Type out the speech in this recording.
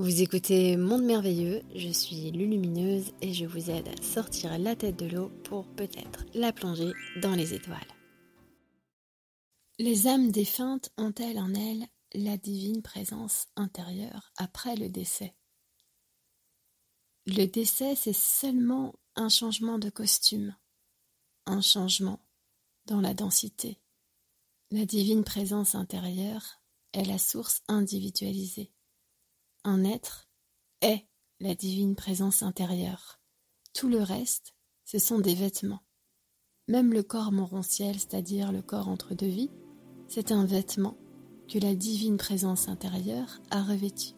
Vous écoutez Monde Merveilleux, je suis Lulumineuse et je vous aide à sortir la tête de l'eau pour peut-être la plonger dans les étoiles. Les âmes défuntes ont-elles en elles la divine présence intérieure après le décès? Le décès, c'est seulement un changement de costume, un changement dans la densité. La divine présence intérieure est la source individualisée. Un être est la divine présence intérieure. Tout le reste, ce sont des vêtements. Même le corps morontiel, c'est-à-dire le corps entre deux vies, c'est un vêtement que la divine présence intérieure a revêtu.